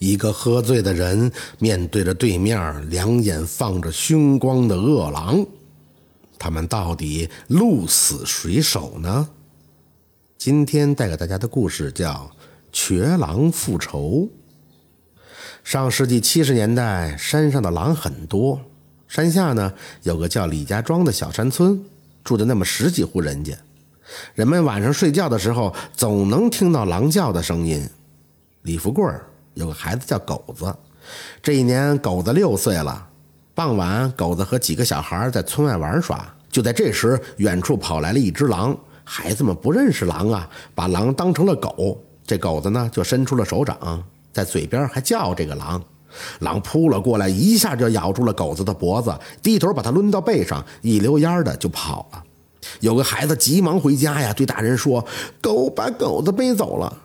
一个喝醉的人面对着对面两眼放着凶光的恶狼，他们到底鹿死谁手呢？今天带给大家的故事叫《瘸狼复仇》。上世纪七十年代，山上的狼很多，山下呢有个叫李家庄的小山村，住着那么十几户人家。人们晚上睡觉的时候，总能听到狼叫的声音。李富贵。有个孩子叫狗子，这一年狗子六岁了。傍晚，狗子和几个小孩在村外玩耍，就在这时，远处跑来了一只狼。孩子们不认识狼啊，把狼当成了狗。这狗子呢，就伸出了手掌，在嘴边还叫这个狼。狼扑了过来，一下就咬住了狗子的脖子，低头把它抡到背上，一溜烟的就跑了。有个孩子急忙回家呀，对大人说：“狗把狗子背走了。”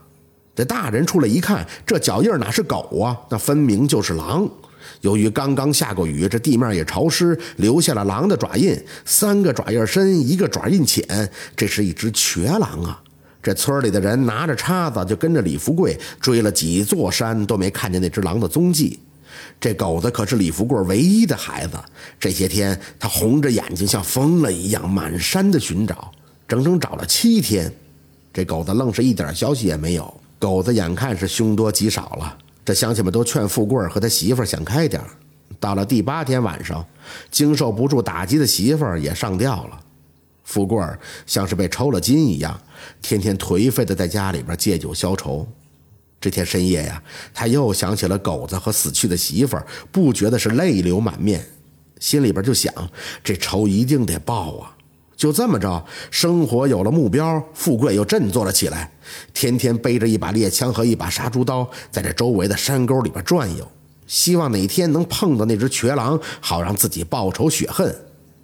这大人出来一看，这脚印哪是狗啊？那分明就是狼。由于刚刚下过雨，这地面也潮湿，留下了狼的爪印，三个爪印深，一个爪印浅。这是一只瘸狼啊！这村里的人拿着叉子就跟着李富贵追了几座山，都没看见那只狼的踪迹。这狗子可是李富贵唯一的孩子，这些天他红着眼睛，像疯了一样满山的寻找，整整找了七天，这狗子愣是一点消息也没有。狗子眼看是凶多吉少了，这乡亲们都劝富贵和他媳妇想开点到了第八天晚上，经受不住打击的媳妇也上吊了。富贵像是被抽了筋一样，天天颓废的在家里边借酒消愁。这天深夜呀，他又想起了狗子和死去的媳妇不觉得是泪流满面，心里边就想：这仇一定得报啊！就这么着，生活有了目标，富贵又振作了起来。天天背着一把猎枪和一把杀猪刀，在这周围的山沟里边转悠，希望哪天能碰到那只瘸狼，好让自己报仇雪恨。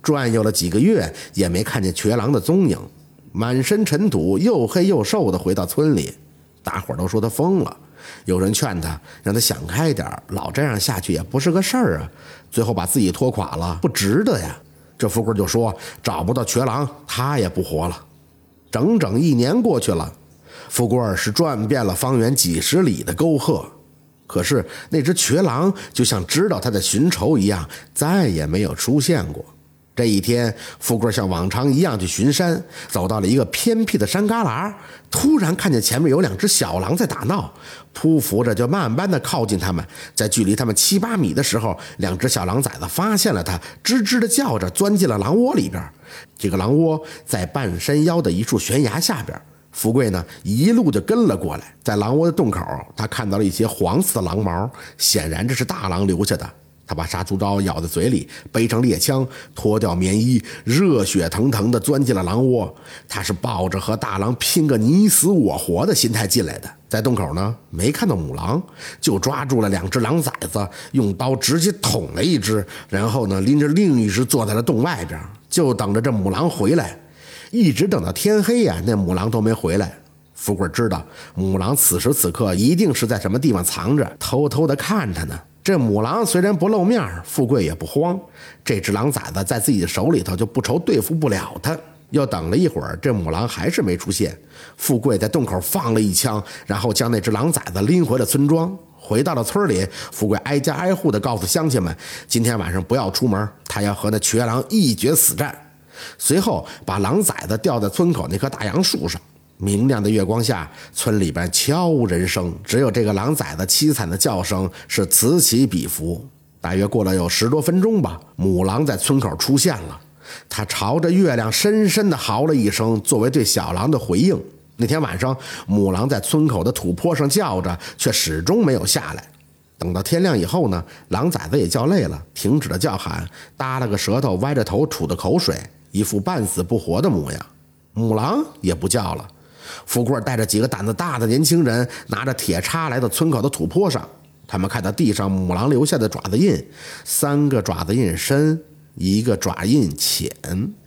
转悠了几个月，也没看见瘸狼的踪影，满身尘土，又黑又瘦的回到村里，大伙都说他疯了。有人劝他，让他想开点老这样下去也不是个事儿啊。最后把自己拖垮了，不值得呀。这富贵就说：“找不到瘸狼，他也不活了。”整整一年过去了，富贵是转遍了方圆几十里的沟壑，可是那只瘸狼就像知道他在寻仇一样，再也没有出现过。这一天，富贵像往常一样去巡山，走到了一个偏僻的山旮旯，突然看见前面有两只小狼在打闹，匍匐着就慢慢的靠近他们。在距离他们七八米的时候，两只小狼崽子发现了他，吱吱的叫着钻进了狼窝里边。这个狼窝在半山腰的一处悬崖下边，富贵呢一路就跟了过来，在狼窝的洞口，他看到了一些黄色的狼毛，显然这是大狼留下的。他把杀猪刀咬在嘴里，背上猎枪，脱掉棉衣，热血腾腾地钻进了狼窝。他是抱着和大狼拼个你死我活的心态进来的。在洞口呢，没看到母狼，就抓住了两只狼崽子，用刀直接捅了一只，然后呢，拎着另一只坐在了洞外边，就等着这母狼回来。一直等到天黑呀，那母狼都没回来。富贵知道，母狼此时此刻一定是在什么地方藏着，偷偷地看他呢。这母狼虽然不露面，富贵也不慌。这只狼崽子在自己的手里头，就不愁对付不了它。又等了一会儿，这母狼还是没出现。富贵在洞口放了一枪，然后将那只狼崽子拎回了村庄。回到了村里，富贵挨家挨户地告诉乡亲们，今天晚上不要出门，他要和那瘸狼一决死战。随后把狼崽子吊在村口那棵大杨树上。明亮的月光下，村里边悄无人声，只有这个狼崽子凄惨的叫声是此起彼伏。大约过了有十多分钟吧，母狼在村口出现了，它朝着月亮深深地嚎了一声，作为对小狼的回应。那天晚上，母狼在村口的土坡上叫着，却始终没有下来。等到天亮以后呢，狼崽子也叫累了，停止了叫喊，耷拉个舌头，歪着头吐的口水，一副半死不活的模样。母狼也不叫了。富贵带着几个胆子大的年轻人，拿着铁叉来到村口的土坡上。他们看到地上母狼留下的爪子印，三个爪子印深，一个爪印浅。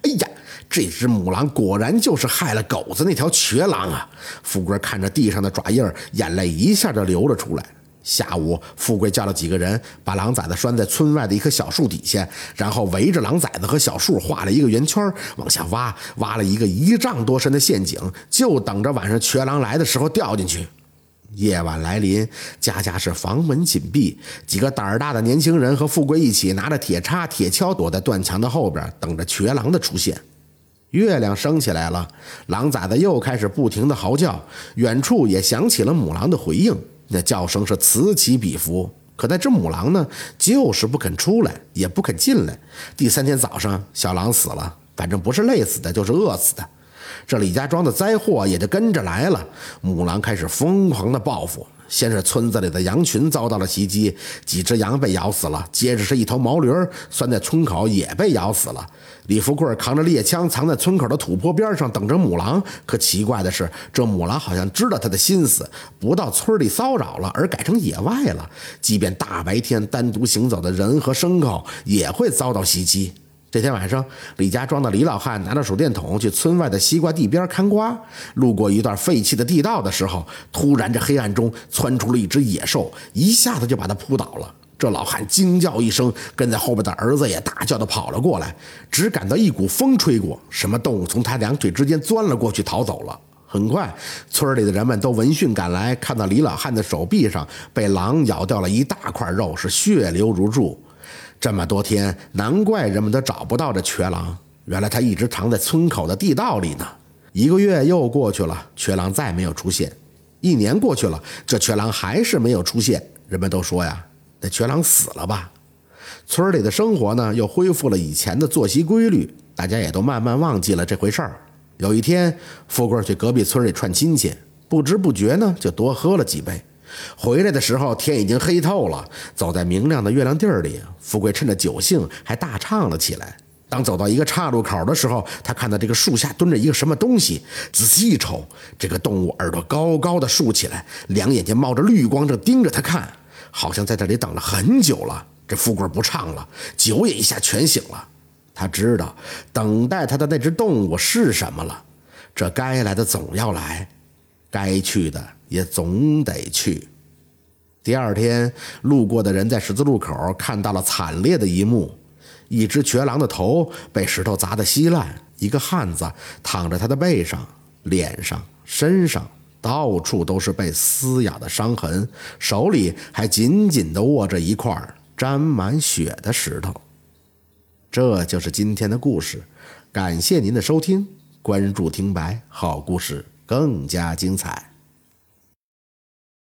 哎呀，这只母狼果然就是害了狗子那条瘸狼啊！富贵看着地上的爪印，眼泪一下就流了出来。下午，富贵叫了几个人，把狼崽子拴在村外的一棵小树底下，然后围着狼崽子和小树画了一个圆圈，往下挖，挖了一个一丈多深的陷阱，就等着晚上瘸狼来的时候掉进去。夜晚来临，家家是房门紧闭，几个胆儿大的年轻人和富贵一起拿着铁叉、铁锹，躲在断墙的后边，等着瘸狼的出现。月亮升起来了，狼崽子又开始不停的嚎叫，远处也响起了母狼的回应，那叫声是此起彼伏。可那只母狼呢，就是不肯出来，也不肯进来。第三天早上，小狼死了，反正不是累死的，就是饿死的。这李家庄的灾祸也就跟着来了。母狼开始疯狂的报复，先是村子里的羊群遭到了袭击，几只羊被咬死了。接着是一头毛驴拴在村口也被咬死了。李富贵扛着猎枪藏在村口的土坡边上等着母狼。可奇怪的是，这母狼好像知道他的心思，不到村里骚扰了，而改成野外了。即便大白天单独行走的人和牲口也会遭到袭击。这天晚上，李家庄的李老汉拿着手电筒去村外的西瓜地边看瓜。路过一段废弃的地道的时候，突然这黑暗中窜出了一只野兽，一下子就把他扑倒了。这老汉惊叫一声，跟在后边的儿子也大叫的跑了过来。只感到一股风吹过，什么动物从他两腿之间钻了过去，逃走了。很快，村里的人们都闻讯赶来，看到李老汉的手臂上被狼咬掉了一大块肉，是血流如注。这么多天，难怪人们都找不到这瘸狼。原来他一直藏在村口的地道里呢。一个月又过去了，瘸狼再没有出现。一年过去了，这瘸狼还是没有出现。人们都说呀，那瘸狼死了吧？村里的生活呢，又恢复了以前的作息规律，大家也都慢慢忘记了这回事儿。有一天，富贵去隔壁村里串亲戚，不知不觉呢，就多喝了几杯。回来的时候，天已经黑透了。走在明亮的月亮地儿里，富贵趁着酒兴，还大唱了起来。当走到一个岔路口的时候，他看到这个树下蹲着一个什么东西。仔细一瞅，这个动物耳朵高高的竖起来，两眼睛冒着绿光，正盯着他看，好像在这里等了很久了。这富贵不唱了，酒也一下全醒了。他知道，等待他的那只动物是什么了。这该来的总要来，该去的。也总得去。第二天，路过的人在十字路口看到了惨烈的一幕：一只瘸狼的头被石头砸得稀烂，一个汉子躺在他的背上，脸上、身上到处都是被撕咬的伤痕，手里还紧紧地握着一块沾满血的石头。这就是今天的故事，感谢您的收听，关注听白，好故事更加精彩。